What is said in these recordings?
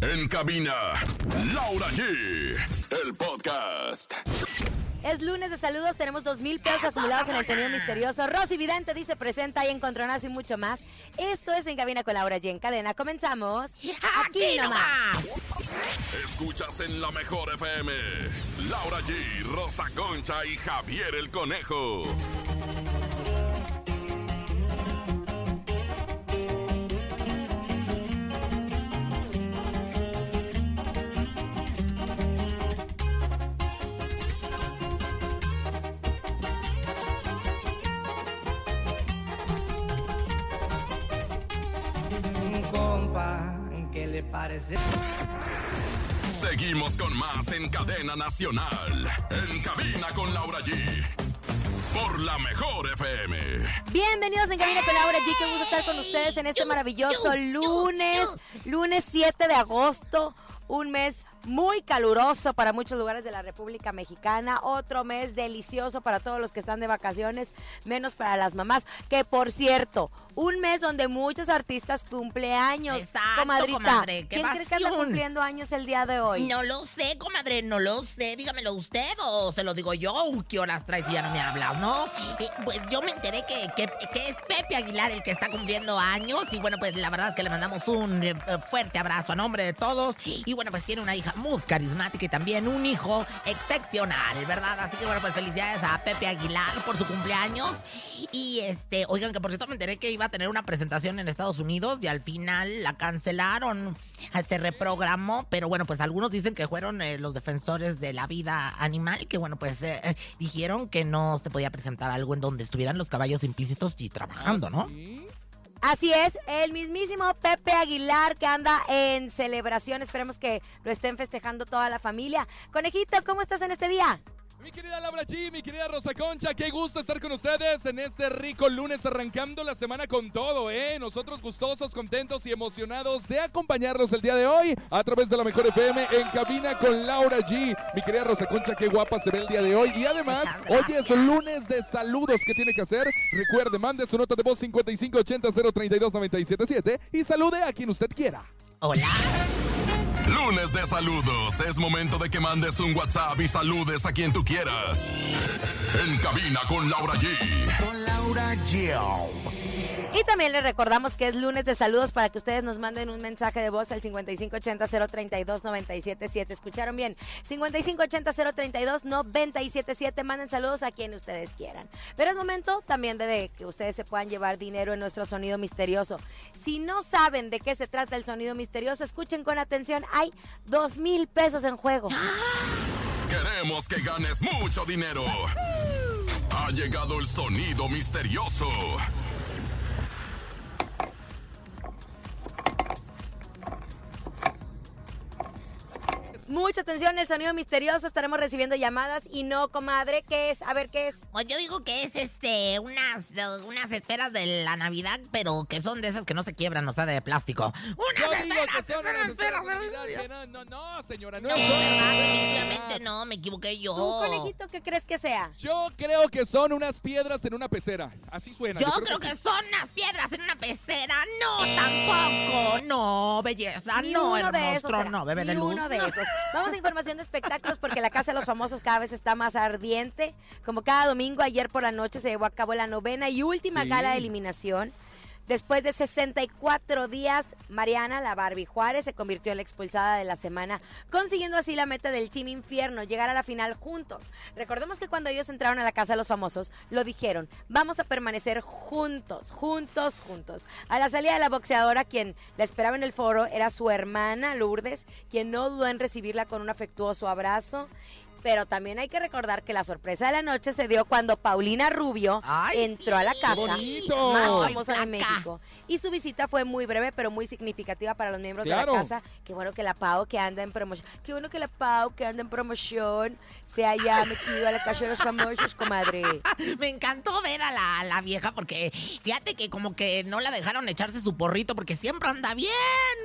En cabina, Laura G. El podcast. Es lunes de saludos, tenemos dos mil pesos acumulados en el sonido misterioso. Rosy Vidente dice presenta y encontronazo y mucho más. Esto es En Cabina con Laura G. En cadena, comenzamos. Aquí nomás. Escuchas en la mejor FM. Laura G, Rosa Concha y Javier el Conejo. Seguimos con más en cadena nacional. En cabina con Laura G. Por la mejor FM. Bienvenidos en Cabina con Laura G. Qué gusto estar con ustedes en este maravilloso lunes, lunes 7 de agosto, un mes muy caluroso para muchos lugares de la República Mexicana, otro mes delicioso para todos los que están de vacaciones, menos para las mamás, que por cierto, un mes donde muchos artistas cumpleaños. Exacto, Comadrita, comadre, qué ¿quién cree que anda pasión. cumpliendo años el día de hoy? No lo sé, comadre, no lo sé. Dígamelo usted o se lo digo yo. ¿Qué horas traes y ya no me hablas, no? Eh, pues yo me enteré que, que- que es Pepe Aguilar el que está cumpliendo años. Y bueno, pues la verdad es que le mandamos un eh, fuerte abrazo a nombre de todos. Y bueno, pues tiene una hija muy carismática y también un hijo excepcional, ¿verdad? Así que bueno, pues felicidades a Pepe Aguilar por su cumpleaños. Y este, oigan, que por cierto me enteré que iba a tener una presentación en Estados Unidos y al final la cancelaron. Se reprogramó, pero bueno, pues algunos dicen que fueron eh, los defensores de la vida animal, que bueno, pues eh, eh, dijeron que no se podía presentar algo en donde estuvieran los caballos implícitos y trabajando, ¿no? Así es, el mismísimo Pepe Aguilar que anda en celebración. Esperemos que lo estén festejando toda la familia. Conejito, ¿cómo estás en este día? Mi querida Laura G, mi querida Rosa Concha, qué gusto estar con ustedes en este rico lunes arrancando la semana con todo, ¿eh? Nosotros gustosos, contentos y emocionados de acompañarlos el día de hoy a través de la Mejor FM en cabina con Laura G. Mi querida Rosa Concha, qué guapa se ve el día de hoy. Y además, hoy es lunes de saludos. ¿Qué tiene que hacer? Recuerde, mande su nota de voz 5580-032-977 y salude a quien usted quiera. Hola. Lunes de saludos. Es momento de que mandes un WhatsApp y saludes a quien tú quieras. En cabina con Laura G. Con Laura G. Y también les recordamos que es lunes de saludos para que ustedes nos manden un mensaje de voz al 5580-032-977. ¿Escucharon bien? 5580-032-977. Manden saludos a quien ustedes quieran. Pero es momento también de, de que ustedes se puedan llevar dinero en nuestro sonido misterioso. Si no saben de qué se trata el sonido misterioso, escuchen con atención. Hay dos mil pesos en juego. Queremos que ganes mucho dinero. Ha llegado el sonido misterioso. Mucha atención, el sonido misterioso. Estaremos recibiendo llamadas y no, comadre. ¿Qué es? A ver, ¿qué es? Pues yo digo que es este unas, unas esferas de la Navidad, pero que son de esas que no se quiebran, o sea, de plástico. Yo ¡Unas digo esferas! que son unas esferas esferas de Navidad, que No, no, no, señora, no No, son ¿verdad? Definitivamente no, me equivoqué yo. ¿Tú, conejito, qué crees que sea? Yo creo que son unas piedras en una pecera. Así suena. Yo creo que sí. son unas piedras en una pecera. No, tampoco. No, belleza. Ni no, uno de esos. No, bebé de luz. uno de esos. Vamos a información de espectáculos porque la Casa de los Famosos cada vez está más ardiente. Como cada domingo, ayer por la noche se llevó a cabo la novena y última Sí. gala de eliminación. Después de 64 días, Mariana, la Barbie Juárez, se convirtió en la expulsada de la semana, consiguiendo así la meta del Team Infierno, llegar a la final juntos. Recordemos que cuando ellos entraron a la Casa de los Famosos, lo dijeron, vamos a permanecer juntos, juntos, juntos. A la salida de la boxeadora, quien la esperaba en el foro, era su hermana Lourdes, quien no dudó en recibirla con un afectuoso abrazo. Pero también hay que recordar que la sorpresa de la noche se dio cuando Paulina Rubio Ay, entró a la casa bonito! más Ay, famosa de. México. Y su visita fue muy breve, pero muy significativa para los miembros de la casa. Qué bueno que la Pau que anda en promoción. Qué bueno que la Pau que anda en promoción se haya metido a la casa de los famosos, comadre. Me encantó ver a la, a la vieja porque fíjate que como que no la dejaron echarse su porrito porque siempre anda bien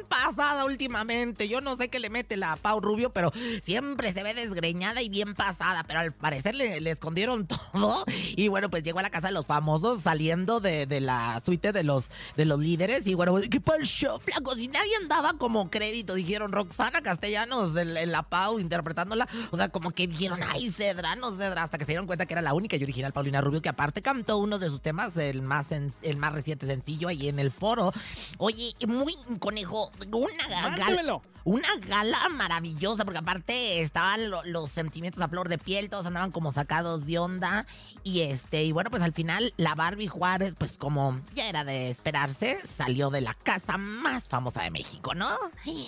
pasada últimamente. Yo no sé qué le mete la Pau Rubio, pero siempre se ve desgreñada y y bien pasada, pero al parecer le, le escondieron todo. Y bueno, pues llegó a la casa de los famosos saliendo de, de la suite de los, de los líderes. Y bueno, ¿qué pasó, flaco? Si nadie andaba como crédito, dijeron Roxana Castellanos en, en la Pau interpretándola. O sea, como que dijeron, ay, Cedra, no Cedra, hasta que se dieron cuenta que era la única y original Paulina Rubio, que aparte cantó uno de sus temas, el más, el más reciente sencillo, ahí en el foro. Oye, muy conejo, una Mándemelo. Una gala maravillosa, porque aparte estaban lo- los sentimientos a flor de piel, todos andaban como sacados de onda. Y este, y bueno, pues al final la Barbie Juárez, pues como ya era de esperarse, salió de la casa más famosa de México, ¿no?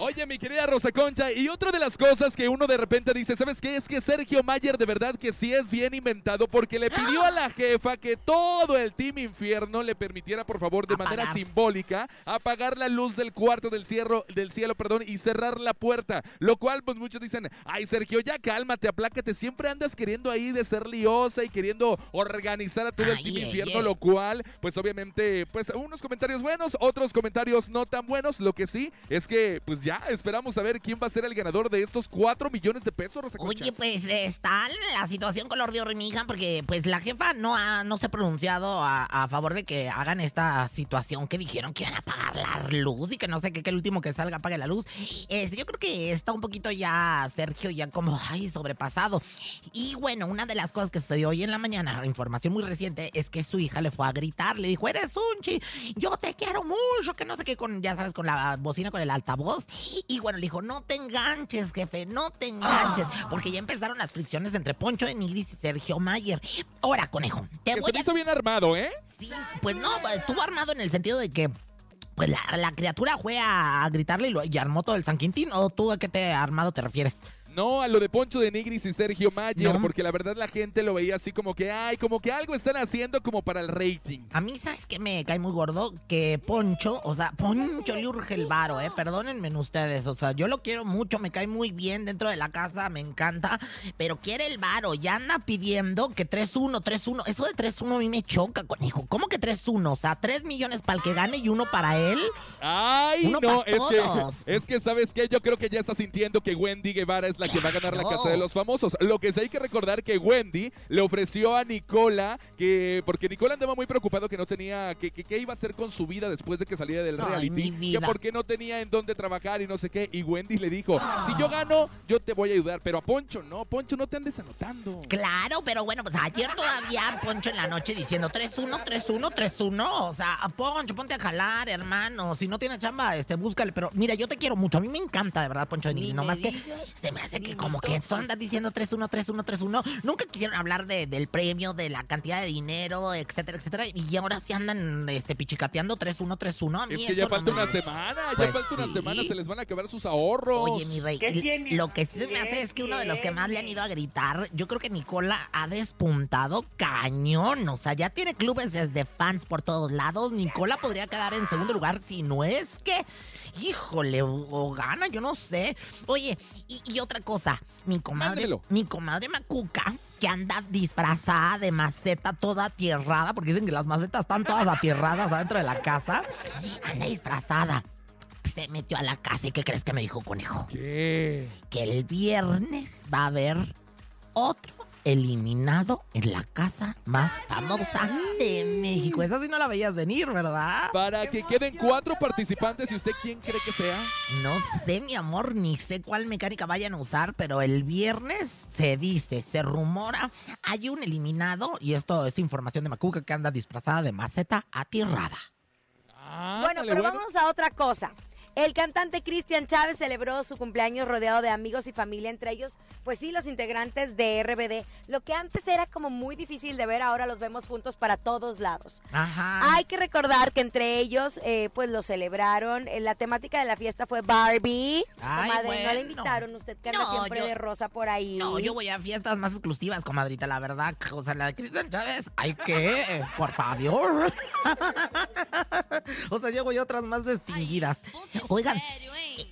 Oye, mi querida Rosa Concha, y otra de las cosas que uno de repente dice, ¿sabes qué? Es que Sergio Mayer de verdad que sí es bien inventado porque le pidió a la jefa que todo el Team Infierno le permitiera, por favor, de manera simbólica, apagar la luz del cuarto del, cierro, del cielo perdón, y cerrar la puerta. Lo cual, pues muchos dicen, ay, Sergio, ya cálmate, aplácate, siempre andas queriendo ahí de ser liosa y queriendo organizar a todo el Ay, Team Infierno, lo cual, pues obviamente, pues unos comentarios buenos, otros comentarios no tan buenos. Lo que sí es que, pues ya esperamos a ver quién va a ser el ganador de estos 4 millones de pesos, Rosa Concha. Oye, pues está la situación y mi hija, porque pues la jefa no, ha, no se ha pronunciado a, a favor de que hagan esta situación que dijeron que iban a apagar la luz y que no sé qué, que el último que salga apague la luz. Este, yo creo que está un poquito ya Sergio ya como, ay, sobrepasado. Y bueno, una de las cosas que sucedió hoy en la mañana, información muy reciente, es que su hija le fue a gritar, le dijo, eres un chi, yo te quiero mucho, que no sé qué, con, ya sabes, con la bocina, con el altavoz. Y bueno, le dijo, no te enganches, jefe, no te enganches, porque ya empezaron las fricciones entre Poncho de Nigris y Sergio Mayer. Ahora, conejo, te Que voy se a... hizo bien armado, ¿eh? Sí, pues no, estuvo armado en el sentido de que... Pues la, la criatura fue a, gritarle y, lo, y armó todo el San Quintín. ¿O tú a qué te armado te refieres? No, a lo de Poncho de Nigris y Sergio Mayer, No. porque la verdad la gente lo veía así como que, ay, como que algo están haciendo como para el rating. A mí, ¿sabes qué me cae muy gordo? Que Poncho, o sea, Poncho le urge el varo, ¿eh? Perdónenme ustedes, o sea, yo lo quiero mucho, me cae muy bien dentro de la casa, me encanta, pero quiere el varo, ya anda pidiendo que 3-1, 3-1, eso de 3-1 a mí me choca, conejo, ¿cómo que 3-1? O sea, 3 millones para el que gane y uno para él. Ay, Uno no, es todos. que, es que, ¿sabes qué? Yo creo que ya está sintiendo que Wendy Guevara es la que va a ganar la casa de los famosos. Lo que sí hay que recordar que Wendy le ofreció a Nicola que, porque Nicola andaba muy preocupado que no tenía, que, que, qué iba a hacer con su vida después de que saliera del Ay, reality, mi vida. que porque no tenía en dónde trabajar y no sé qué. Y Wendy le dijo, si yo gano, yo te voy a ayudar, pero a Poncho no, Poncho no te andes anotando. Claro, pero bueno, pues ayer todavía Poncho en la noche diciendo 3-1, 3-1, 3-1. O sea, Poncho, ponte a jalar, hermano. Si no tiene chamba, este, búscale. Pero mira, yo te quiero mucho. A mí me encanta, de verdad, Poncho de Nigris. Nomás que se me hace que como que eso anda diciendo 3-1, 3-1, 3-1. Nunca quisieron hablar de, del premio, de la cantidad de dinero, etcétera, etcétera. Y ahora sí andan este, pichicateando 3-1, 3-1. A mí Es que ya falta una semana, ya Pues falta una sí. semana, se les van a acabar sus ahorros. Oye, mi rey, lo que sí se me hace es que uno de los que más le han ido a gritar, yo creo que Nicola ha despuntado cañón. O sea, ya tiene clubes desde fans por todos lados. Nicola podría quedar en segundo lugar si no es que, híjole, o, gana, yo no sé. Oye, y, y otra cosa, mi comadre, mi comadre Macuca, que anda disfrazada de maceta toda atierrada, porque dicen que las macetas están todas atierradas adentro de la casa, anda disfrazada. Se metió a la casa y ¿qué crees que me dijo conejo? ¿Qué? que el viernes va a haber otro eliminado en la casa más famosa de México. Esa sí no la veías venir, ¿verdad? Para que queden cuatro participantes, ¿y usted quién cree que sea? No sé, mi amor, ni sé cuál mecánica vayan a usar, pero el viernes se dice, se rumora, hay un eliminado, y esto es información de Macuca que anda disfrazada de maceta atierrada. Bueno, Ándale, pero vamos a otra cosa. El cantante Cristian Chávez celebró su cumpleaños rodeado de amigos y familia, entre ellos, pues sí, los integrantes de RBD. Lo que antes era como muy difícil de ver, ahora los vemos juntos para todos lados. Ajá. Hay que recordar que entre ellos, eh, pues lo celebraron. Eh, La temática de la fiesta fue Barbie. Ay, Comadre, ¿no le invitaron? Usted que anda No, siempre yo- de rosa por ahí. No, yo voy a fiestas más exclusivas, comadrita, la verdad. O sea, la de Cristian Chávez, ¿hay qué? Por favor. o sea, yo voy a otras más distinguidas. Oigan,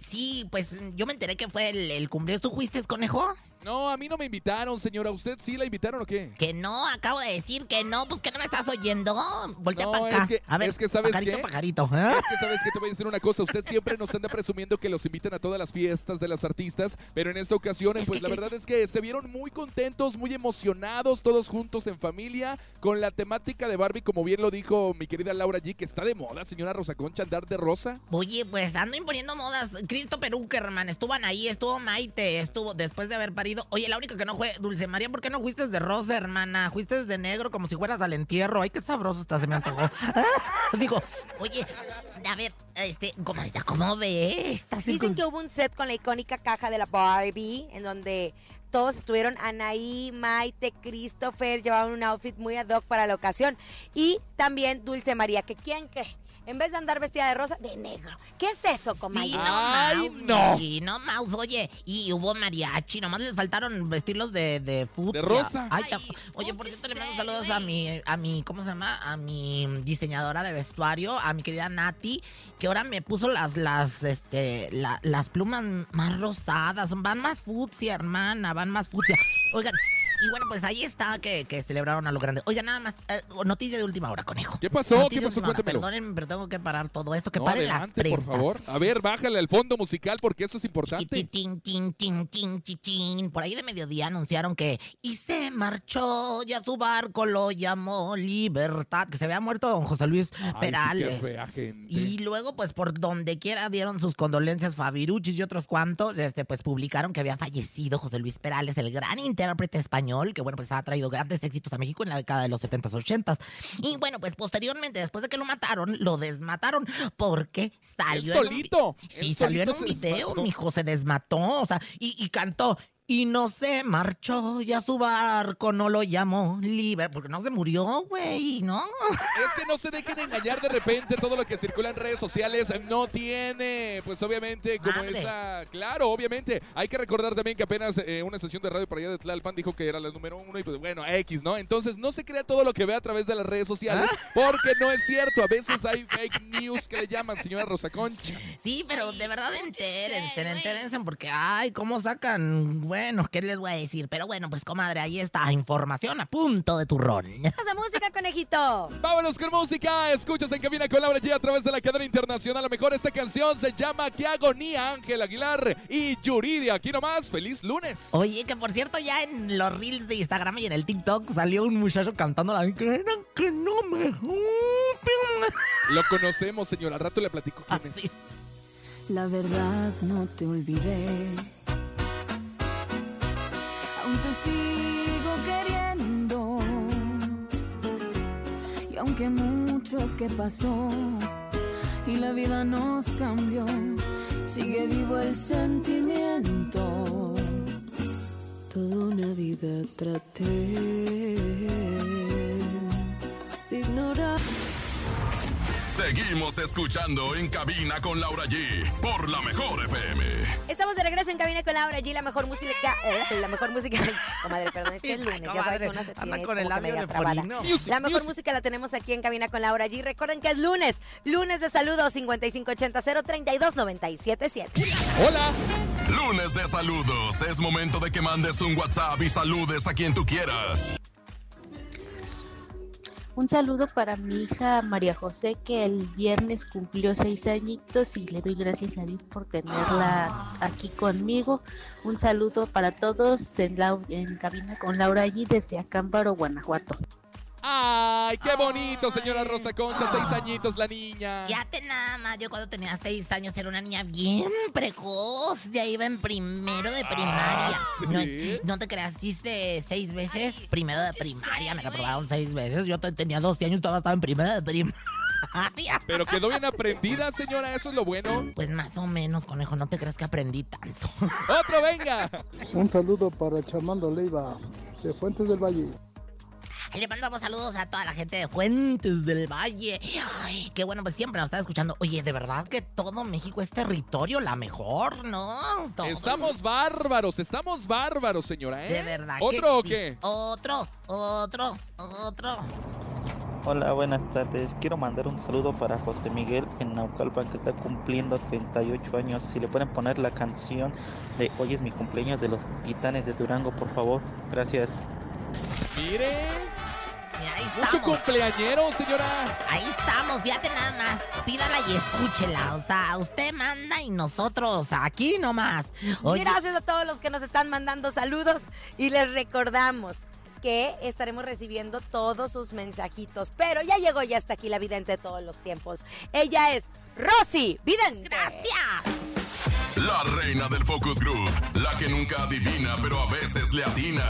sí, pues yo me enteré que fue el, el cumpleaños. ¿Tú fuiste, conejo? No, a mí no me invitaron, señora. ¿Usted sí la invitaron o qué? Que no, acabo de decir que no, pues que no me estás oyendo. Voltea No, para acá. es que- a ver, es que, ¿sabes pajarito, qué? pajarito. ¿eh? Es que sabes que te voy a decir una cosa, usted siempre nos anda presumiendo que los invitan a todas las fiestas de las artistas, pero en esta ocasión, Es pues que la verdad es que se vieron muy contentos, muy emocionados, todos juntos en familia, con la temática de Barbie, como bien lo dijo mi querida Laura G, que está de moda, señora Rosa Concha, andar de rosa. Oye, pues ando imponiendo modas. Cristo Peruckerman, estuvo Anaí, estuvo Maite, estuvo después de haber parido. Oye, la única que no fue Dulce María, ¿por qué no fuiste de rosa, hermana? Fuiste de negro como si fueras al entierro. Ay, qué sabroso está, se me antojó. Digo, oye, a ver, este, ¿cómo ves? Estás Dicen que hubo un set con la icónica caja de la Barbie, en donde todos estuvieron, Anaí, Maite, Christopher, llevaban un outfit muy ad hoc para la ocasión. Y también Dulce María, que quién que en vez de andar vestida de rosa, de negro. ¿Qué es eso, Sí, comadre? no, Ay, mouse, no. Miki, no, mouse, oye, y hubo mariachi, nomás les faltaron vestirlos de, de fucsia. De rosa. Ay, Ay, oye, por cierto, le mando saludos a mi, a mi, ¿cómo se llama? A mi diseñadora de vestuario, a mi querida Nati, que ahora me puso las, las, este, la- las plumas más rosadas, van más fucsia, hermana, van más fucsia. Oigan, y bueno, pues ahí está que, que celebraron a lo grande. Oigan, nada más, eh, noticia de última hora, conejo. ¿Qué pasó? Noticia ¿Qué pasó? Cuéntemelo. Perdónenme, pero tengo que parar todo esto, que No, paren las adelante, por prensas. favor. A ver, bájale al fondo musical porque esto es importante. tin, tin, tin. Por ahí de mediodía anunciaron que y se marchó y a su barco lo llamó Libertad, que se había muerto don José Luis Ay, sí, qué Perales. fea. Y luego, pues, por donde quiera dieron sus condolencias Fabiruchis y otros cuantos, este, pues, publicaron que había fallecido José Luis Perales, el gran intérprete español, que, bueno, pues, ha traído grandes éxitos a México en la década de los 70s, 80s. Y, bueno, pues, posteriormente, después de que lo mataron, lo desmataron, porque salió Él en un solito. Sí, salió en solito un video, mi hijo se desmató, o sea, y, y cantó. Y no se marchó, y a su barco no lo llamó libre, porque no se murió, güey, ¿no? Es que no se dejen engañar de repente todo lo que circula en redes sociales no tiene, pues obviamente como Madre. esa, claro, obviamente. Hay que recordar también que apenas eh, una sesión de radio por allá de Tlalpan dijo que era la número uno y pues bueno, X, ¿no? Entonces no se crea todo lo que ve a través de las redes sociales Ah. porque no es cierto. A veces hay fake news que le llaman, señora Rosa Concha. Sí, pero de verdad entérense, entérense, porque, ay, ¿cómo sacan? Bueno, ¿qué les voy a decir? Pero bueno, pues, comadre, ahí está, información a punto de turrón. Esa música, conejito. Vámonos con música. Escuchas en cabina con Laura G a través de la cadena internacional. A lo mejor esta canción se llama Qué agonía, Ángel Aguilar y Yuridia. Aquí nomás, feliz lunes. Oye, que por cierto, ya en los reels de Instagram y en el TikTok salió un muchacho cantando la que que no me. Lo conocemos, señora. Al rato le platico quién Así. es. La verdad no te olvidé. Te sigo queriendo. Y aunque mucho es que pasó y la vida nos cambió, sigue vivo el sentimiento. Toda una vida traté de ignorar. Seguimos escuchando en cabina con Laura G por la mejor FM. Estamos de regreso en cabina con Laura G, la mejor música, eh, la mejor música, comadre, perdón, es que es lunes, ya sabes Comadre, que uno se anda tiene con el labio media de trabada. Music, La mejor music. música la tenemos aquí en cabina con Laura G. Recuerden que es lunes, lunes de saludos 5580 032 977. Hola. Lunes de saludos. Es momento de que mandes un WhatsApp y saludes a quien tú quieras. Un saludo para mi hija María José, que el viernes cumplió seis añitos y le doy gracias a Dios por tenerla aquí conmigo. Un saludo para todos en, Lau- en cabina con Laura allí desde Acámbaro, Guanajuato. Ay, qué bonito, señora Rosa Concha. Seis añitos la niña. Ya te nada más, yo cuando tenía seis años era una niña bien precoz, ya iba en primero de primaria. ¿sí? No, es- no te creas, hice seis veces primero de primaria, me reprobaron seis veces, yo te- tenía 12 años, todavía estaba en primero de primaria. Pero quedó bien aprendida, señora. Eso es lo bueno. Pues más o menos, conejo, no te creas que aprendí tanto. Otro, venga. Un saludo para Chamando Leiva de Fuentes del Valle. Le mandamos saludos a toda la gente de Fuentes del Valle. Ay, qué bueno, pues siempre nos está escuchando. Oye, de verdad que todo México es territorio, la mejor, ¿no? Todo- Estamos bárbaros, estamos bárbaros, señora, ¿eh? De verdad. que ¿Otro o sí. qué? Otro, otro, otro. Hola, buenas tardes. Quiero mandar un saludo para José Miguel en Naucalpan que está cumpliendo 38 años. Si le pueden poner la canción de Hoy es mi cumpleaños de los Titanes de Durango, por favor. Gracias. Mire, Mira, ahí mucho estamos. cumpleañero, señora. Ahí estamos, fíjate nada más. Pídala y escúchela. O sea, usted manda y nosotros aquí nomás. Oye, Gracias a todos los que nos están mandando saludos y les recordamos que estaremos recibiendo todos sus mensajitos. Pero ya llegó ya hasta aquí la vidente de todos los tiempos. Ella es Rosy Vidente. gracias. La reina del Focus Group. La que nunca adivina, pero a veces le atina.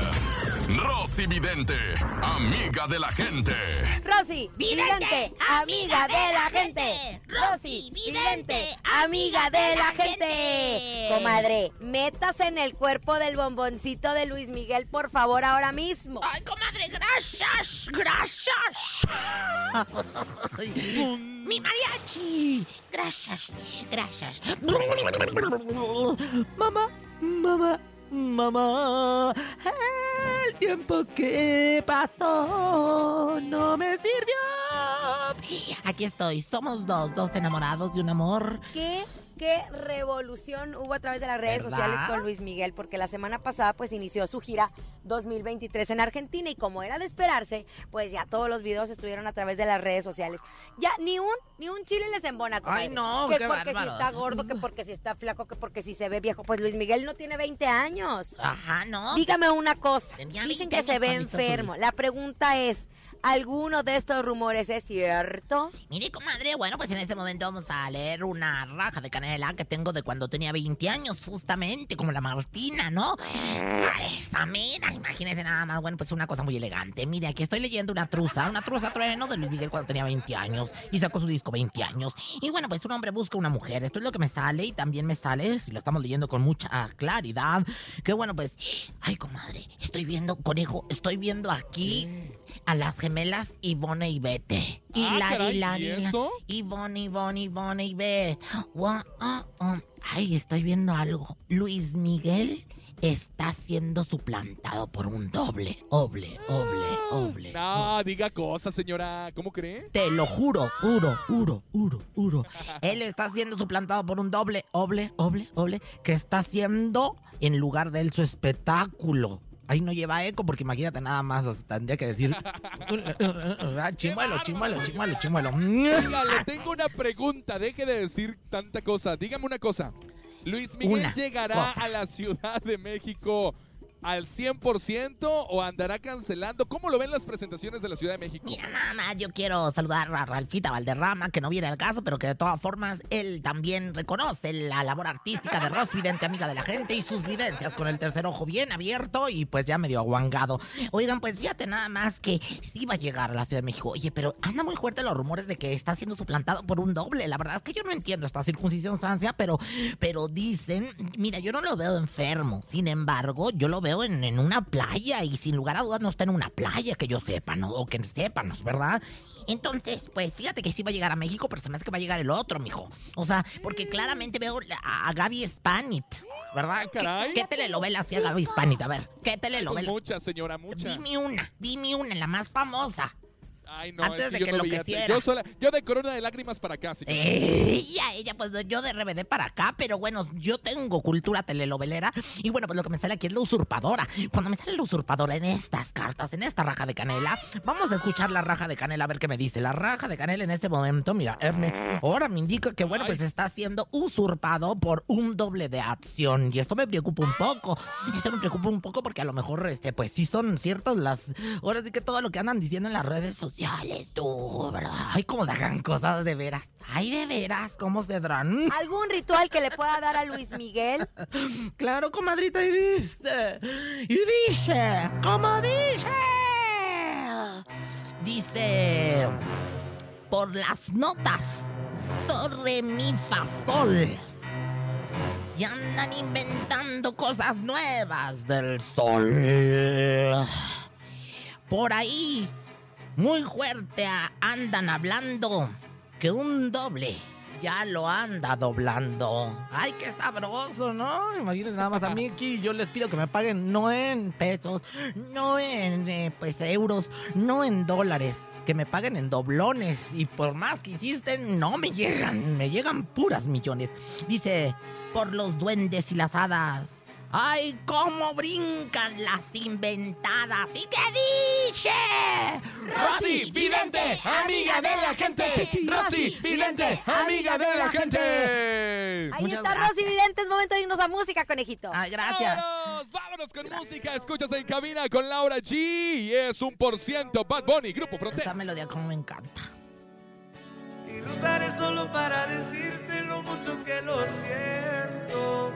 Rosy Vidente. Amiga de la gente. Rosy Vidente, Vidente, amiga de la gente. Rosy Vidente, amiga de la gente. Comadre, métase en el cuerpo del bomboncito de Luis Miguel, por favor, ahora mismo. Ay, comadre, gracias, gracias. Mi mariachi. Gracias, gracias. Mamá, mamá, mamá. El tiempo que pasó no me sirvió. Aquí estoy, somos dos, dos enamorados de un amor. ¿Qué, qué revolución hubo a través de las redes ¿Verdad? sociales con Luis Miguel? Porque la semana pasada pues inició su gira 2023 en Argentina y como era de esperarse, pues ya todos los videos estuvieron a través de las redes sociales. Ya ni un ni un chile les embona. comadre. Ay, no, que qué porque si está gordo, que porque si está flaco, que porque si se ve viejo. Pues Luis Miguel no tiene 20 años. Ajá, ¿no? Dígame una cosa. Dicen 20 que se ve enfermo. La pregunta es, ¿alguno de estos rumores es cierto? Mire, comadre, bueno, pues en este momento vamos a leer una raja de canela que tengo de cuando tenía 20 años, justamente, como la Martina, ¿no? Ay, Esta, mira, imagínese nada más, bueno, pues una cosa muy elegante. Mire, aquí estoy leyendo una truza, una truza trueno de Luis Miguel cuando tenía 20 años y sacó su disco 20 años. Y bueno, pues un hombre busca una mujer, esto es lo que me sale y también me sale, si lo estamos leyendo con mucha claridad, que bueno, pues, ay, comadre, estoy viendo, conejo, estoy viendo aquí a las gemelas Ivone y Bete. Y Ah, la, caray, y la, ¿y eso? Ivonne, Ivonne, Ivonne y ah, ah. Ay, estoy viendo algo. Luis Miguel está siendo suplantado por un doble, oble, oble, oble. No, diga cosas, señora. ¿Cómo cree? Te lo juro, juro, juro, juro, juro. Él está siendo suplantado por un doble, oble, oble, oble, que está haciendo en lugar de él su espectáculo. Ahí no lleva eco porque imagínate nada más, o sea, tendría que decir ah, chimuelo, chimuelo, chimuelo, chimuelo. Oiga, le tengo una pregunta. Deje de decir tanta cosa. Dígame una cosa. Luis Miguel Una llegará cosa. a la Ciudad de México al 100% o andará cancelando? ¿Cómo lo ven las presentaciones de la Ciudad de México? Mira, nada más yo quiero saludar a Ralfita Valderrama, que no viene al caso, pero que de todas formas él también reconoce la labor artística de Ross Vidente, amiga de la gente, y sus vivencias con el tercer ojo bien abierto y pues ya medio aguangado. Oigan, pues fíjate nada más que sí va a llegar a la Ciudad de México. Oye, pero anda muy fuerte los rumores de que está siendo suplantado por un doble. La verdad es que yo no entiendo esta circunstancia, pero, pero dicen, mira, yo no lo veo enfermo. Sin embargo, yo lo veo en, en una playa y sin lugar a dudas no está en una playa que yo sepa, ¿no? O que sépanos, ¿verdad? Entonces, pues fíjate que sí va a llegar a México, pero se me hace que va a llegar el otro, mijo. O sea, porque claramente veo a, a Gaby Spanit, ¿verdad? ¿Qué, caray. ¿Qué telenovela hacía Gaby Spanit? A ver, ¿qué Pues telenovela? muchas, señora, muchas. Dime una, dime una, la más famosa. Ay, no, antes es de yo que no enloqueciera. Yo, sola- yo de corona de lágrimas para acá, señora. Ella, ella, pues yo de RBD para acá, pero bueno, yo tengo cultura telenovelera y bueno, pues lo que me sale aquí es la usurpadora. Cuando me sale la usurpadora en estas cartas, en esta raja de canela, vamos a escuchar la raja de canela a ver qué me dice. La raja de canela en este momento, mira, eh, me- ahora me indica que bueno, pues está siendo usurpado por un doble de acción y esto me preocupa un poco. Esto me preocupa un poco porque a lo mejor, este, pues sí son ciertas las, ahora sí que todo lo que andan diciendo en las redes sociales, tú, ¿verdad? Ay, cómo sacan cosas de veras. Ay, de veras, cómo se darán. ¿Algún ritual que le pueda dar a Luis Miguel? Claro, comadrita, y dice, y dice, como dice, dice, por las notas, do, re, mi, fa, sol. Y andan inventando cosas nuevas del sol. Por ahí, muy fuerte andan hablando que un doble ya lo anda doblando. Ay, qué sabroso, ¿no? Imagínense nada más a mí aquí, yo les pido que me paguen no en pesos, no en eh, pues euros, no en dólares. que me paguen en doblones. Y por más que insisten, no me llegan, me llegan puras millones. Dice, por los duendes y las hadas. ¡Ay, cómo brincan las inventadas! ¿Y qué dice? Rosy Vidente, amiga de la gente. Rosy Vidente, amiga de la gente. Ahí Muchas está gracias. Rosy Vidente, es momento de irnos a música, conejito. Ay, gracias. Vámonos, vámonos con música. Escuchas en cabina con Laura G. Y es un por ciento Bad Bunny, Grupo Esta Frontera. melodía como me encanta. Y lo usaré solo para decirte lo mucho que lo siento.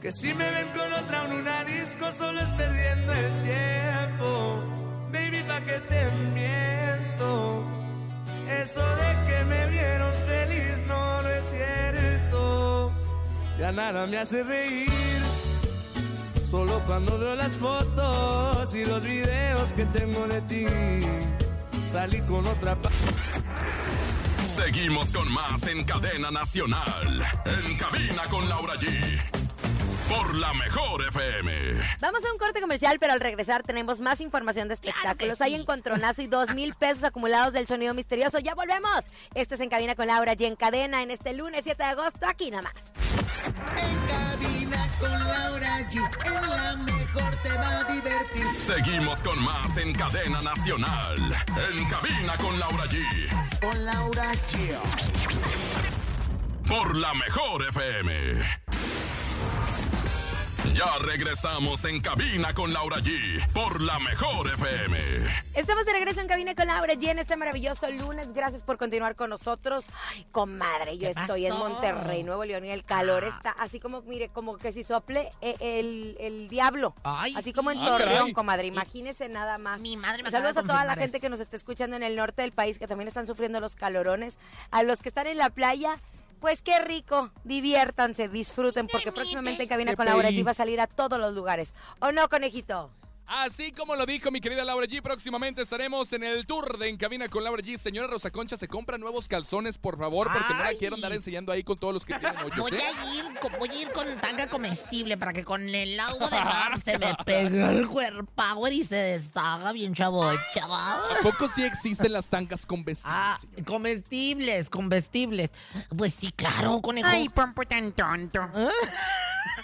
Que si me ven con otra en una disco solo es perdiendo el tiempo. Baby, pa' que te miento. Eso de que me vieron feliz no, no es cierto. Ya nada me hace reír. Solo cuando veo las fotos y los videos que tengo de ti. Salí con otra Seguimos con más en cadena nacional. En cabina con Laura G. Por la mejor FM. Vamos a un corte comercial, pero al regresar tenemos más información de espectáculos. sí. Hay encontronazo y dos mil pesos acumulados del sonido misterioso. ¡Ya volvemos! Esto es En Cabina con Laura y en cadena en este lunes 7 de agosto, aquí nada más. En cabina con Laura G. En la mejor te va a divertir. Seguimos con más en cadena nacional. En cabina con Laura G. Con Laura G. Por la mejor FM. Ya regresamos en cabina con Laura G. Por la mejor FM. Estamos de regreso en Cabina con Laura y en este maravilloso lunes. Gracias por continuar con nosotros. Ay, comadre, yo ¿Qué estoy en? Monterrey, Nuevo León, y el calor está así como, mire, como que si sople eh, el, el diablo. Ay, así como en Ah, Torreón, comadre. Imagínese nada más. Mi madre me Saludos a toda la gente eso. que nos está escuchando en el norte del país, que también están sufriendo los calorones. A los que están en la playa, pues qué rico. Diviértanse, disfruten, porque próximamente en Cabina Laura feliz. G va a salir a todos los lugares. ¿O no, conejito? Así como lo dijo mi querida Laura G, próximamente estaremos en el tour de En Cabina con Laura G. Señora Rosa Concha, se compra nuevos calzones, por favor, porque no la quiero andar enseñando ahí con todos los que tienen hoyos, Voy ¿eh? a ir, con- voy a ir con tanga comestible para que con el agua de mar se me pegue el cuerpo y se deshaga bien chavocha. ¿A poco sí existen las tangas comestibles? Ah, comestibles, comestibles. Pues sí, claro, conejo. Ay, pompo tan tonto.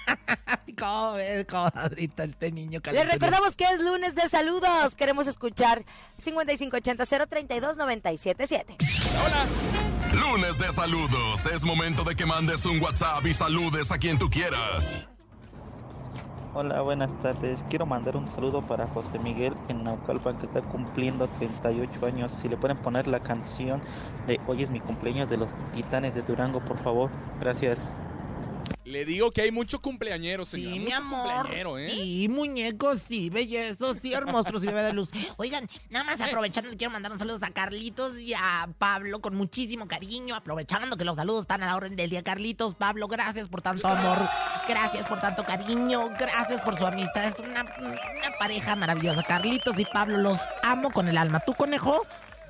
¿Cómo ves, comadrita, este niño Les recordamos que es lunes de saludos. Queremos escuchar 5580-032-977. Hola. Lunes de saludos. Es momento de que mandes un WhatsApp y saludes a quien tú quieras. Hola, buenas tardes. Quiero mandar un saludo para José Miguel en Naucalpan que está cumpliendo 38 años. Si le pueden poner la canción de Hoy es mi cumpleaños de los Titanes de Durango, por favor. Gracias. Le digo que hay mucho cumpleañero, señor. Sí, mi amor. ¿eh? Sí, muñecos, sí, bellezos, sí, hermosos y bebé de luz. Oigan, nada más aprovechando, quiero mandar un saludo a Carlitos y a Pablo con muchísimo cariño. Aprovechando que los saludos están a la orden del día. Carlitos, Pablo, gracias por tanto amor. Gracias por tanto cariño. Gracias por su amistad. Es una, una pareja maravillosa. Carlitos y Pablo, los amo con el alma. ¿Tú, conejo?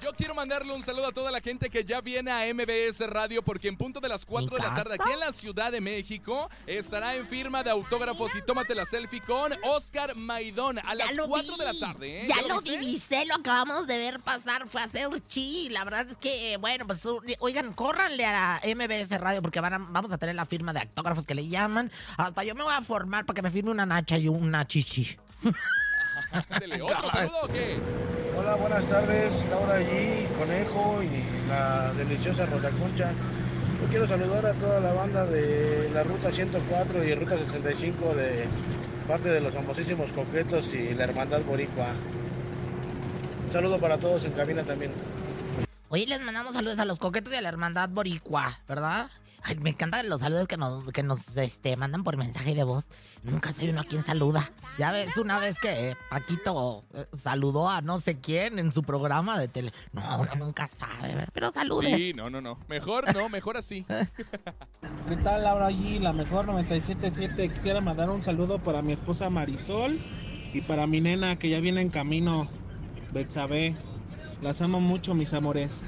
Yo quiero mandarle un saludo a toda la gente que ya viene a MBS Radio porque en punto de las 4 de la tarde aquí en la Ciudad de México estará en firma de autógrafos y tómate la selfie con Oscar Maidón a las 4 de la tarde. ¿eh? Ya lo viste? divisé, lo acabamos de ver pasar. Fue a hacer chi. La verdad es que, bueno, pues, oigan, córranle a MBS Radio porque van a- vamos a tener la firma de autógrafos que le llaman. Hasta yo me voy a formar para que me firme una nacha y una chichi. Ándele, ¿Otro saludo o qué? Hola, buenas tardes, Laura allí, Conejo y la deliciosa Rosa Concha. Yo quiero saludar a toda la banda de la Ruta 104 y Ruta 65 de parte de los famosísimos Coquetos y la Hermandad Boricua. Un saludo para todos en cabina también. Oye, les mandamos saludos a los coquetos y a la hermandad boricua, ¿verdad? Ay, me encantan los saludos que nos, que nos este, mandan por mensaje de voz. Nunca sé uno a quién saluda. Ya ves, una vez que Paquito eh, saludó a no sé quién en su programa de tele. No, uno nunca sabe, pero saludes. Sí, no, no, no. Mejor no, mejor así. ¿Qué tal Laura allí? La mejor 97.7. Quisiera mandar un saludo para mi esposa Marisol y para mi nena que ya viene en camino, Betsabe. Las amo mucho, mis amores.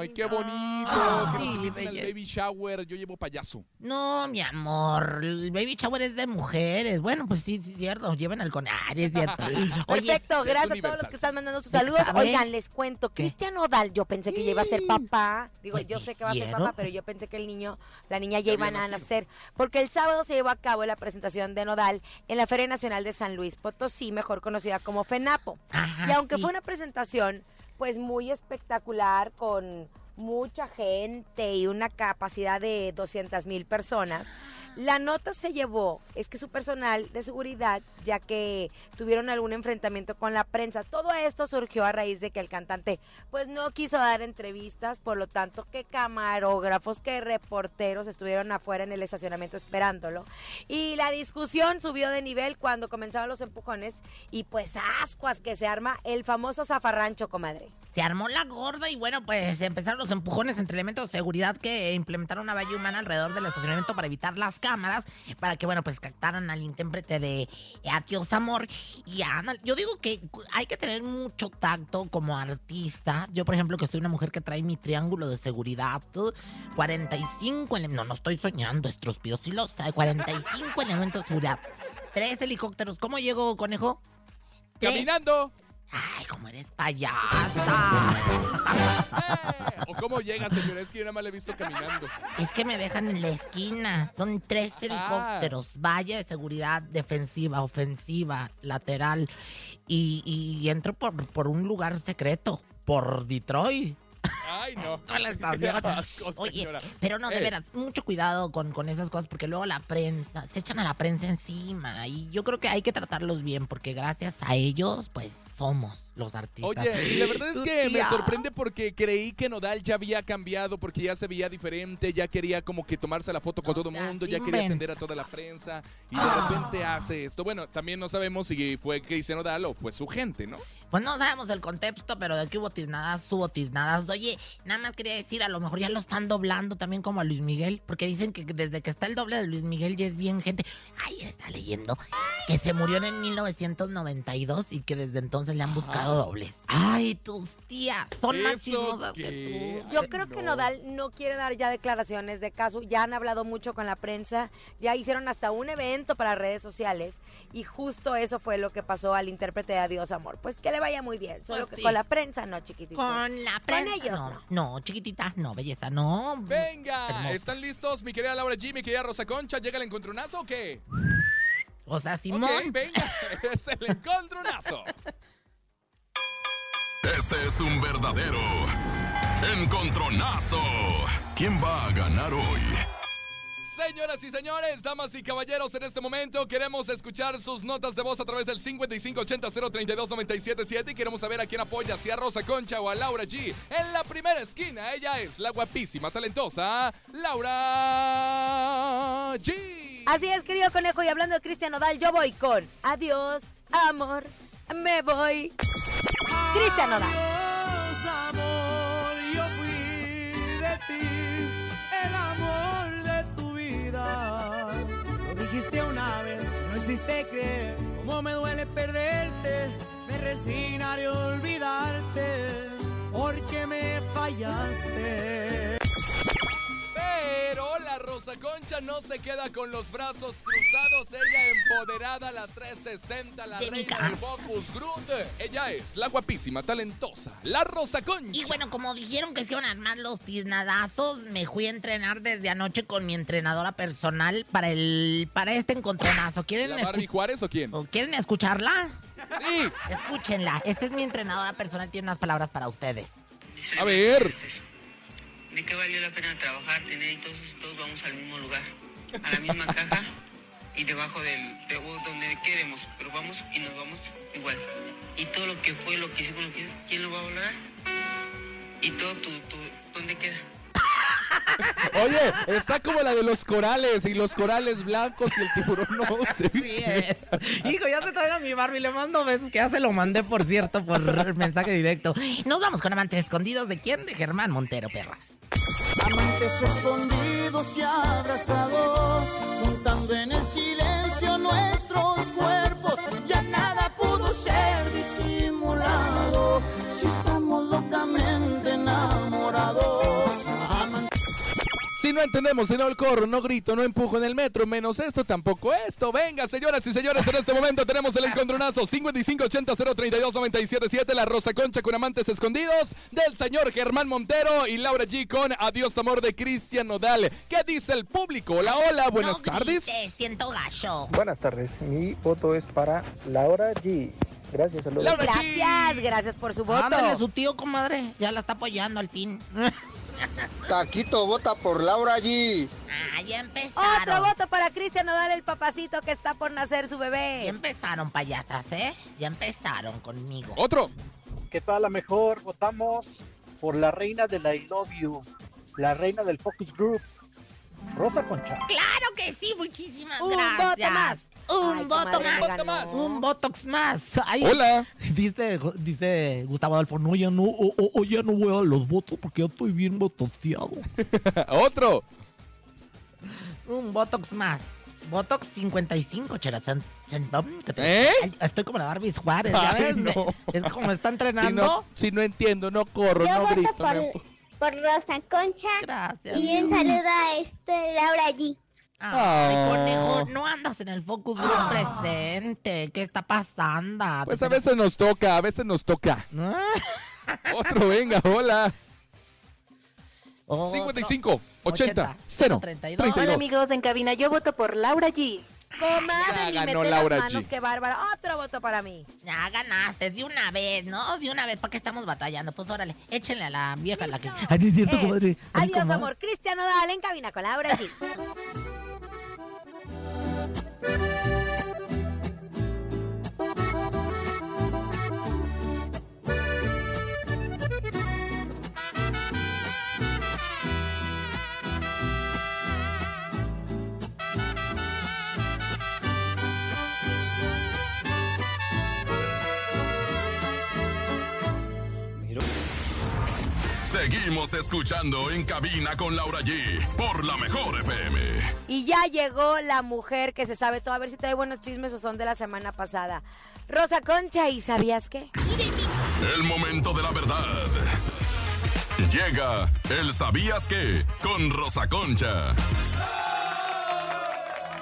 Ay, qué bonito. bonito. Ay, que nos al belleza. baby shower. Yo llevo payaso. No, mi amor, el baby shower es de mujeres. Bueno, pues sí, sí, es cierto, lleven al conar, es cierto. Oye, Perfecto, gracias a todos los que están mandando sus ¿Ya saludos. sabe? Oigan, les cuento, ¿Qué? Cristian Odal, yo pensé que ya iba a ser papá. Digo, Pues yo sé que va a ser papá, pero yo pensé que el niño, la niña ya iban a nacer. Porque el sábado se llevó a cabo la presentación de Nodal en la Feria Nacional de San Luis Potosí, mejor conocida como FENAPO. Ajá, y aunque sí. fue una presentación, pues muy espectacular, con mucha gente y una capacidad de 200 mil personas, la nota se llevó, es que su personal de seguridad, ya que tuvieron algún enfrentamiento con la prensa, todo esto surgió a raíz de que el cantante pues no quiso dar entrevistas, por lo tanto que camarógrafos, que reporteros estuvieron afuera en el estacionamiento esperándolo. Y la discusión subió de nivel cuando comenzaron los empujones y pues ascuas que se arma el famoso zafarrancho, comadre. Se armó la gorda y bueno, pues empezaron los empujones entre elementos de seguridad que implementaron una valla humana alrededor del estacionamiento para evitar las cámaras, para que bueno, pues captaran al intérprete de Adiós Amor. Y Ana, yo digo que hay que tener mucho tacto como artista. Yo, por ejemplo, que soy una mujer que trae mi triángulo de seguridad, 45 elementos, no, no estoy soñando, estúpido, sí los trae, 45 elementos de seguridad. Tres helicópteros. ¿Cómo llego, conejo? Caminando. Ay, cómo eres payasa. ¿O cómo llega, señora? Es que yo nada más le he visto caminando. Es que me dejan en la esquina. Son tres helicópteros. Valla de seguridad defensiva, ofensiva, lateral. Y, y entro por, por un lugar secreto. Por Detroit. Ay, no. Toda la estación. Asco, Oye, pero no, de Eh, veras, mucho cuidado con, con esas cosas porque luego la prensa, se echan a la prensa encima y yo creo que hay que tratarlos bien porque gracias a ellos, pues somos los artistas. Oye, y la verdad es que me sorprende porque creí que Nodal ya había cambiado, porque ya se veía diferente, ya quería como que tomarse la foto con No todo el mundo, ya quería atender a toda la prensa, y de repente hace esto. Bueno, también no sabemos si fue Cristian Nodal o fue su gente, ¿no? Pues no sabemos el contexto, pero de que hubo tiznadas, hubo tiznadas. Oye, nada más quería decir, a lo mejor ya lo están doblando también como a Luis Miguel, porque dicen que desde que está el doble de Luis Miguel ya es bien gente. Ay, está leyendo que se murió en 1992 y que desde entonces le han buscado dobles. Ay, tus tías son más ¿Eso chismosas qué? que tú. Yo Ay, creo que no. Nodal no quiere dar ya declaraciones de caso. Ya han hablado mucho con la prensa. Ya hicieron hasta un evento para redes sociales. Y justo eso fue lo que pasó al intérprete de Adiós Amor. Pues que le vaya muy bien. Solo Pues que sí. con la prensa no, chiquitito. Con la prensa. ellos, no, no. no, chiquitita, no, belleza, no. Venga, Hermoso. ¿están listos, mi querida Laura G, mi querida Rosa Concha? ¿Llega el encontronazo o qué? O sea, Simón. venga, es el encontronazo. Este es un verdadero encontronazo. ¿Quién va a ganar hoy? Señoras y señores, damas y caballeros, en este momento queremos escuchar sus notas de voz a través del 5580-032-977 y queremos saber a quién apoya, si a Rosa Concha o a Laura G. En la primera esquina, ella es la guapísima, talentosa Laura G. Así es, querido conejo. Y hablando de Cristian Nodal, yo voy con Adiós, amor, me voy. Cristian Nodal. Adiós, amor, yo fui de ti, Lo dijiste una vez, no hiciste creer cómo me duele perderte. Me resignaré a olvidarte porque me fallaste. Rosa Concha no se queda con los brazos cruzados. Ella empoderada, la 360, la De reina del Focus Group. Ella es la guapísima, talentosa, la Rosa Concha. Y bueno, como dijeron que se iban a armar los tiznadazos, me fui a entrenar desde anoche con mi entrenadora personal para el para este encontronazo. ¿Quieren, ¿La Barbie Juárez o quién? o ¿quieren escucharla? Sí. Escúchenla. Esta es mi entrenadora personal, tiene unas palabras para ustedes. A ver. ¿De qué valió la pena trabajar, tener y todos, todos vamos al mismo lugar? A la misma caja y debajo del, de donde queremos, pero vamos y nos vamos igual. Y todo lo que fue, lo que hicimos, ¿quién lo va a valorar? Y todo tu, tu ¿dónde queda? Oye, está como la de los corales y los corales blancos y el tiburón no sé. Hijo, ya se traen a mi Barbie, le mando besos, que ya se lo mandé, por cierto, por mensaje directo. Nos vamos con amantes escondidos. ¿De quién? De Germán Montero, perras. Amantes escondidos y abrazados, no entendemos, si no corro, no grito, no empujo en el metro, menos esto, tampoco esto. Venga, señoras y señores, en este momento tenemos el encontronazo 5580-032-977, la Rosa Concha con amantes escondidos del señor Germán Montero y Laura G con Adiós Amor de Cristian Nodal. ¿Qué dice el público? Hola, hola, buenas no tardes. grites, siento gacho. Buenas tardes, mi voto es para Laura G. Gracias, saludos. Laura G. Gracias, gracias por su voto. Ándale, su tío, comadre. Ya la está apoyando al fin. Taquito vota por Laura G. Ah, ya empezaron. Otro voto para Cristian Nodal, el papacito que está por nacer su Ya bebé. empezaron, payasas, ¿eh? Ya empezaron conmigo. Otro. ¿Qué tal? A mejor votamos por la reina de la I Love You, la reina del Focus Group, Rosa Concha. Claro que sí, muchísimas Un gracias. voto más. Un Ay, voto más. Un botox más. Ay, Hola. Dice, dice Gustavo Adolfo, no, ya no, o- o- o ya no voy a los votos porque ya estoy bien botoseado. Otro. Un botox más. Botox 55, chera. sen- sentón, que te- ¿Eh? Estoy como la Barbie Juárez, ¿ya ves? No. Es como está Si entrenando. no, si no entiendo, no corro, Yo no voto grito. por, por Rosa Concha Gracias. y un saludo a este Laura G. Ay, Oh. conejo, no andas en el focus group presente. ¿Qué está pasando? Pues a veces nos toca, a veces nos toca. Otro, venga, hola. Otro. 55, 80, 0, 32. Hola amigos en cabina, yo voto por Laura G. Comadre, Ya ganó mete Laura las manos, G. qué bárbara. Otro voto para mí. Ya ganaste, de una vez, ¿no? De una vez, ¿para qué estamos batallando? Pues órale, échenle a la vieja la que... Ay, no es cierto, Es comadre. Ay, Adiós, comadre. amor. Cristian Nodal en cabina con Laura G. Música Seguimos escuchando en cabina con Laura G por la mejor FM. Y ya llegó la mujer que se sabe todo. A ver si trae buenos chismes o son de la semana pasada. Rosa Concha, ¿y sabías qué? El momento de la verdad. Llega el ¿Sabías qué? con Rosa Concha.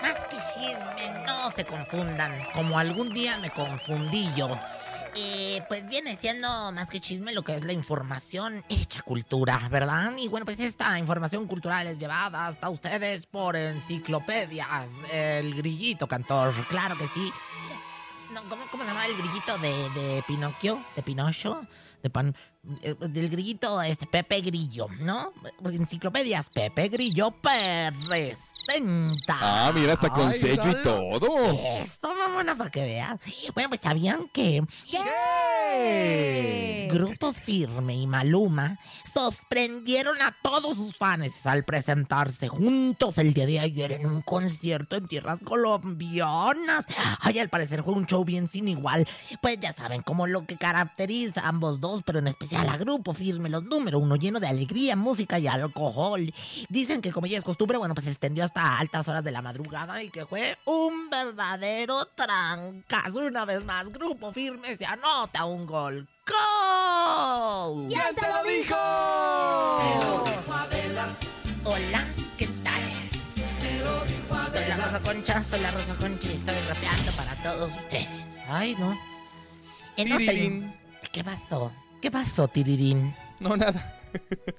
Más que chisme, no se confundan. Como algún día me confundí yo. Eh, pues viene siendo más que chisme lo que es la información hecha cultura, ¿verdad? Y bueno, pues esta información cultural es llevada hasta ustedes por enciclopedias. El grillito cantor, claro que sí. No, ¿cómo, cómo se llama el grillito de, de Pinocchio? ¿De Pinocho? De pan, eh, del grillito este Pepe Grillo, ¿no? Enciclopedias Pepe Grillo Ah, mira, hasta con Ay, sello y todo. Esto, mamona, para que veas. Bueno, pues sabían que Grupo Firme y Maluma sorprendieron a todos sus fans al presentarse juntos el día de ayer en un concierto en tierras colombianas. Ay, al parecer fue un show bien sin igual. Pues ya saben, como lo que caracteriza a ambos dos, pero en especial a Grupo Firme, los número uno, lleno de alegría, música y alcohol. Dicen que como ya es costumbre, bueno, pues se extendió hasta altas horas de la madrugada y que fue un verdadero trancazo. Una vez más, Grupo Firme se anota un gol. ¡Gol! ¿Quién te lo dijo? Hola, ¿qué tal? Soy la Rosa Concha, soy la Rosa Concha y estoy rapeando para todos ustedes. Ay, no. En otra- Tirirín. ¿Qué pasó? ¿Qué pasó, Tirirín? No, nada.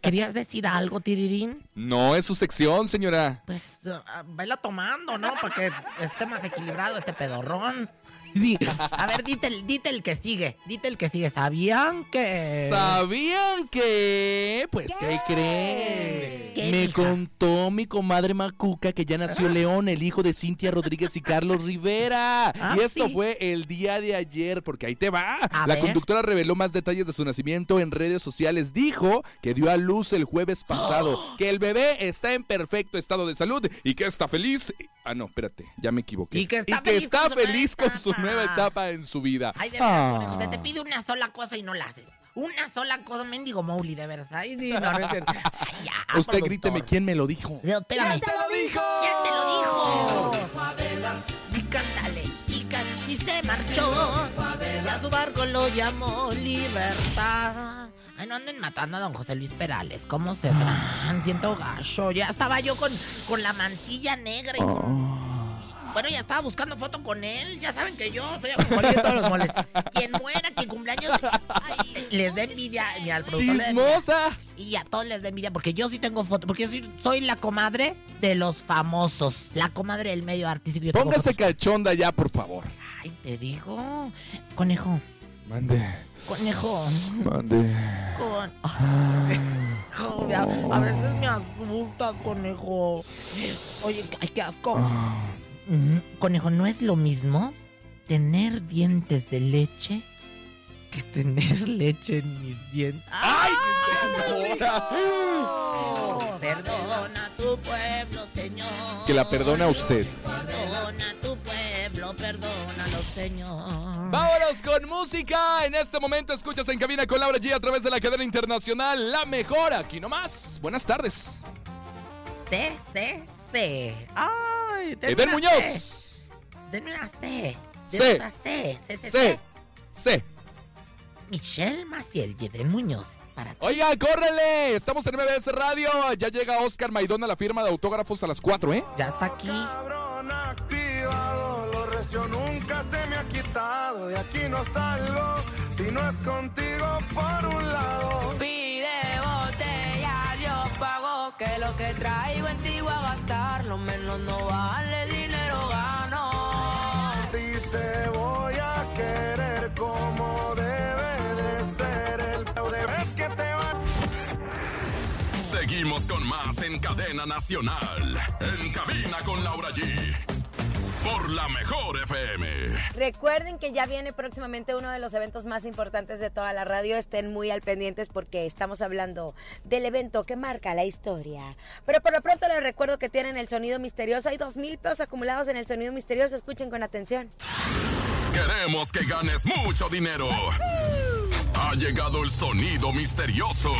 ¿Querías decir algo, Tirirín? No es su sección, señora. Pues, uh, vela tomando, ¿no? Para que esté más equilibrado este pedorrón. Sí. A ver, dite el, dite el que sigue. Dite el que sigue. ¿Sabían que...? ¿Sabían que? Pues, ¿qué creen? ¿Qué, Me contó mi comadre Macuca que ya nació León, el hijo de Cintia Rodríguez y Carlos Rivera. Ah, y esto sí. fue el día de ayer, porque ahí te va. A La ver. conductora reveló más detalles de su nacimiento en redes sociales. Dijo que dio a luz el jueves pasado, que el bebé está en perfecto estado de salud y que está feliz. Ah, no, espérate, ya me equivoqué. Y que está feliz está con su nueva feliz con su etapa. Nueva etapa en su vida. Ay, de Ah. conejo, se te pide una sola cosa y no la haces. Una sola cosa, mendigo Mowgli, de veras. Ay, sí, no, no es cierto. Ay, ya, Usted productor. gríteme quién me lo dijo. Espérame. ¿Quién te lo dijo? ¿Quién te lo dijo? Y cántale, y, can- y se marchó. Y a su barco lo llamó libertad. Ay, no anden matando a don José Luis Perales. ¿Cómo se traen? Siento gacho. Ya estaba yo con, con la mantilla negra y con- Bueno, ya estaba buscando foto con él. Ya saben que yo soy acomodado de todos los moles. Quien muera, quien cumpleaños, ay, les da envidia. Mira, al productor. ¡Chismosa! Y a todos les da envidia porque yo sí tengo foto. Porque yo sí soy la comadre de los famosos. La comadre del medio artístico. Yo Póngase fotos. cachonda ya, por favor. Ay, te digo. Conejo, Mande, conejo. mande. Con... Ay, a, veces me asusta, conejo. Oye, ay, qué asco. Mm, Conejo, ¿no es lo mismo tener dientes de leche que tener leche en mis dientes? ¡Ay, Perdona a tu pueblo, Señor. Que la perdone a usted. Perdona a tu pueblo, perdónalo, Señor. Vámonos con música. En este momento escuchas en cabina con Laura G a través de la cadena internacional La Mejor. Aquí nomás. Buenas tardes. C, C, C. Ay, una Muñoz. Denme una C. Otra C. C, C, C. C. C. Michelle Maciel y Eden Muñoz. Para ti. Oiga, córrele. Estamos en MBS Radio. Ya llega Oscar Maidón a la firma de autógrafos a las 4, ¿eh? Ya está aquí. Cabrón activado, lo recio nunca se me ha quitado. De aquí no salgo si no es contigo por un lado. Que lo que traigo en ti voy a gastar, lo menos no vale dinero gano. Y te voy a querer como debe de ser el peo de vez que te va. Seguimos con más en cadena nacional. En cabina con Laura G. Por la mejor FM. Recuerden que ya viene próximamente uno de los eventos más importantes de toda la radio. Estén muy al pendientes porque estamos hablando del evento que marca la historia. Pero por lo pronto les recuerdo que tienen el sonido misterioso. Hay dos mil pesos acumulados en el sonido misterioso. Escuchen con atención. Queremos que ganes mucho dinero. Ha llegado el sonido misterioso.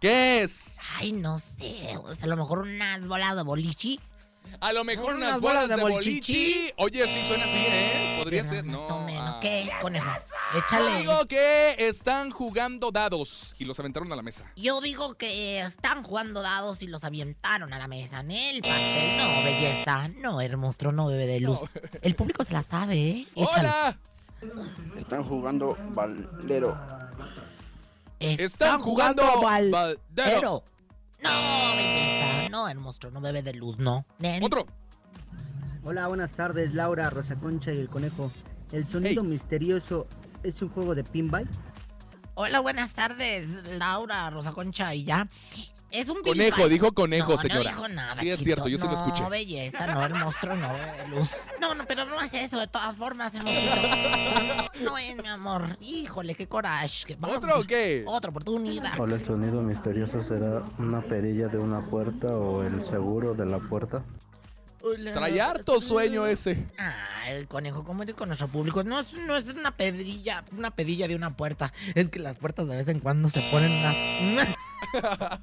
¿Qué es? Ay, no sé. o sea, a lo mejor unas bolas de bolichi. A lo mejor Unas unas bolas bolas de de bolichi. Oye, sí suena así, ¿eh? Podría Pero ser, más no. o menos. ah. ¿Qué, conejo? Échale. Digo que están jugando dados y los aventaron a la mesa. Yo digo que están jugando dados y los avientaron a la mesa. En el pastel, no, belleza. No, el monstruo no bebe de luz. El público se la sabe, ¿eh? Échale. ¡Hola! Están jugando Valero. Están jugando Valdero. Valdero. No, belleza. No, el monstruo no bebe de luz, no. Nen. Otro. Hola, buenas tardes, Laura, Rosa Concha y el conejo. El sonido misterioso es un juego de pinball. Hola, buenas tardes, Laura, Rosa Concha y ya. Es un Conejo, dijo conejo, no, señora. No dijo nada, Sí, es Chito. cierto, yo sí lo No, escuché. belleza, no, el monstruo no bebe de luz. No, no, pero no es eso, de todas formas. No es, mi amor. Híjole, qué coraje. vamos ¿Otro o qué? Otra oportunidad. Hola, el sonido misterioso será una perilla de una puerta o el seguro de la puerta. Trae harto sueño ese. Ah, el conejo, ¿cómo eres con nuestro público? No, no es una pedrilla, una pedilla de una puerta. Es que las puertas de vez en cuando se ponen unas.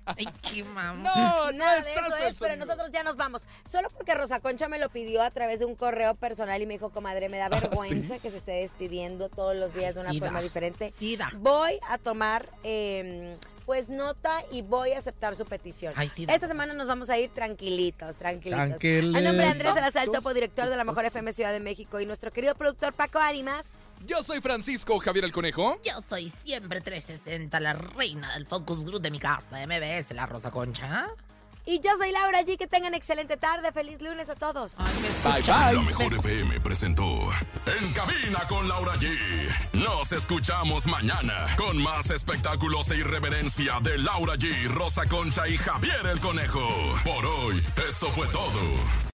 Ay, qué mamón. No, no Nada es de eso es, pero sonido. nosotros ya nos vamos. Solo porque Rosa Concha me lo pidió a través de un correo personal y me dijo, comadre, me da vergüenza que se esté despidiendo todos los días de una Sí forma da. diferente. Sí da. Voy a tomar, eh, pues, nota y voy a aceptar su petición. Ay, sí. Esta semana nos vamos a ir tranquilitos, tranquilitos. Tranquilitos. A nombre de Andrés Salazar, topo director de la Mejor FM Ciudad de México y nuestro querido productor Paco Ánimas. Yo soy Francisco Javier el Conejo. Yo soy siempre 360, la reina del focus group de mi casa, MBS, la Rosa Concha. Y yo soy Laura G. Que tengan excelente tarde. Feliz lunes a todos. Bye, La bye. mejor FM presentó En cabina con Laura G. Nos escuchamos mañana con más espectáculos e irreverencia de Laura G, Rosa Concha y Javier el Conejo. Por hoy, esto fue todo.